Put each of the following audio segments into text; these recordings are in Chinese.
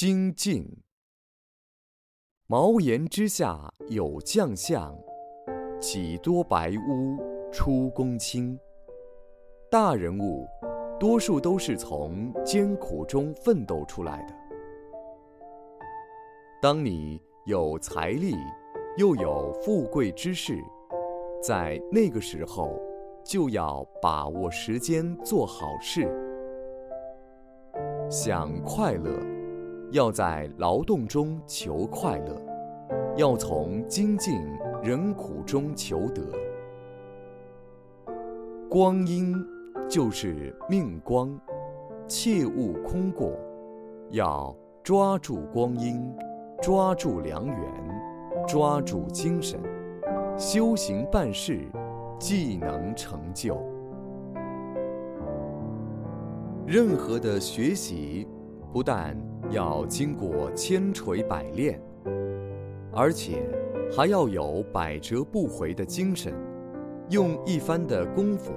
精进。茅檐之下有将相，几多白屋出公卿。大人物，多数都是从艰苦中奋斗出来的。当你有财力，又有富贵之势，在那个时候，就要把握时间做好事。想快乐，要在劳动中求快乐，要从精进忍苦中求得。光阴就是命光，切勿空过，要抓住光阴，抓住良缘，抓住精神，修行办事，既能成就。任何的学习，不但要经过千锤百炼，而且还要有百折不回的精神，用一番的功夫，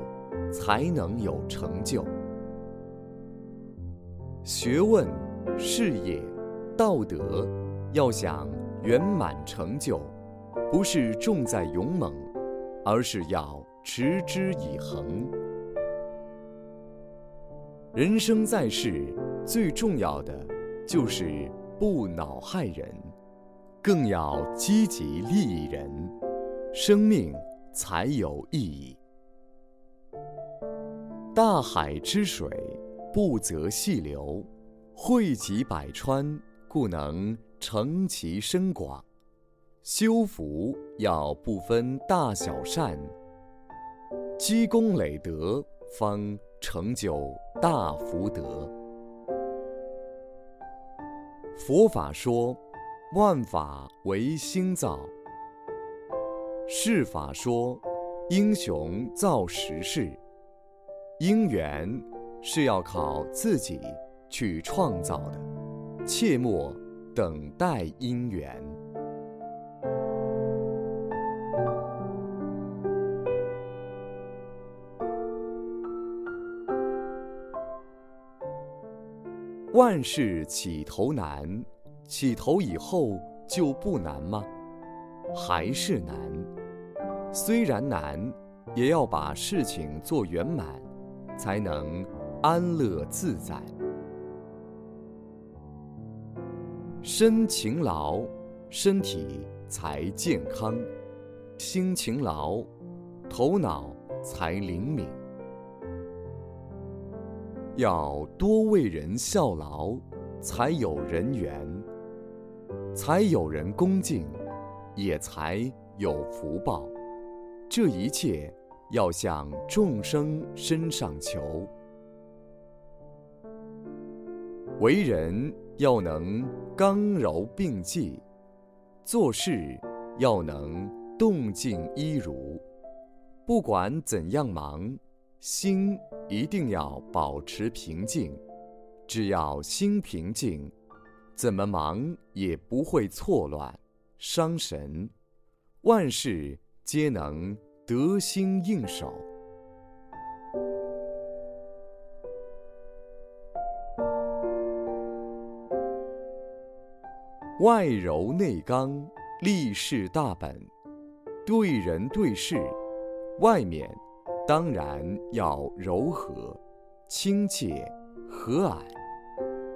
才能有成就。学问、事业、道德，要想圆满成就，不是重在勇猛，而是要持之以恒。人生在世，最重要的就是不恼害人，更要积极利益人，生命才有意义。大海之水不择细流，汇集百川，故能成其深广。修福要不分大小善，积功累德方。成就大福德。佛法说，万法唯心造。世法说，英雄造时势。因缘是要靠自己去创造的，切莫等待因缘。万事起头难，起头以后就不难吗？还是难。虽然难，也要把事情做圆满，才能安乐自在。身勤劳，身体才健康；心勤劳，头脑才灵敏。要多为人效劳，才有人缘，才有人恭敬，也才有福报。这一切要向众生身上求。为人要能刚柔并济，做事要能动静一如。不管怎样忙。心一定要保持平静，只要心平静，怎么忙也不会错乱、伤神，万事皆能得心应手。外柔内刚，立事大本，对人对事，外面。当然要柔和、亲切、和蔼，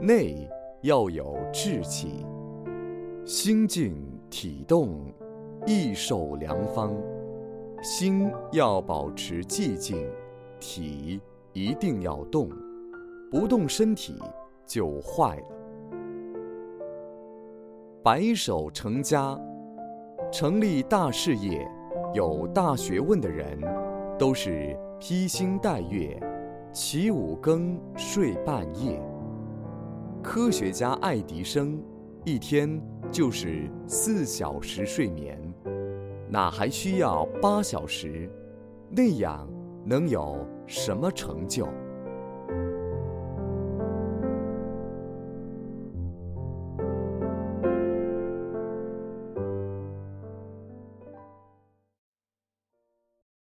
内要有志气，心静体动，易受良方。心要保持寂静，体一定要动，不动身体就坏了。白手成家，成立大事业、有大学问的人。都是披星戴月，起五更睡半夜。科学家爱迪生一天就是四小时睡眠，哪还需要八小时？那样能有什么成就？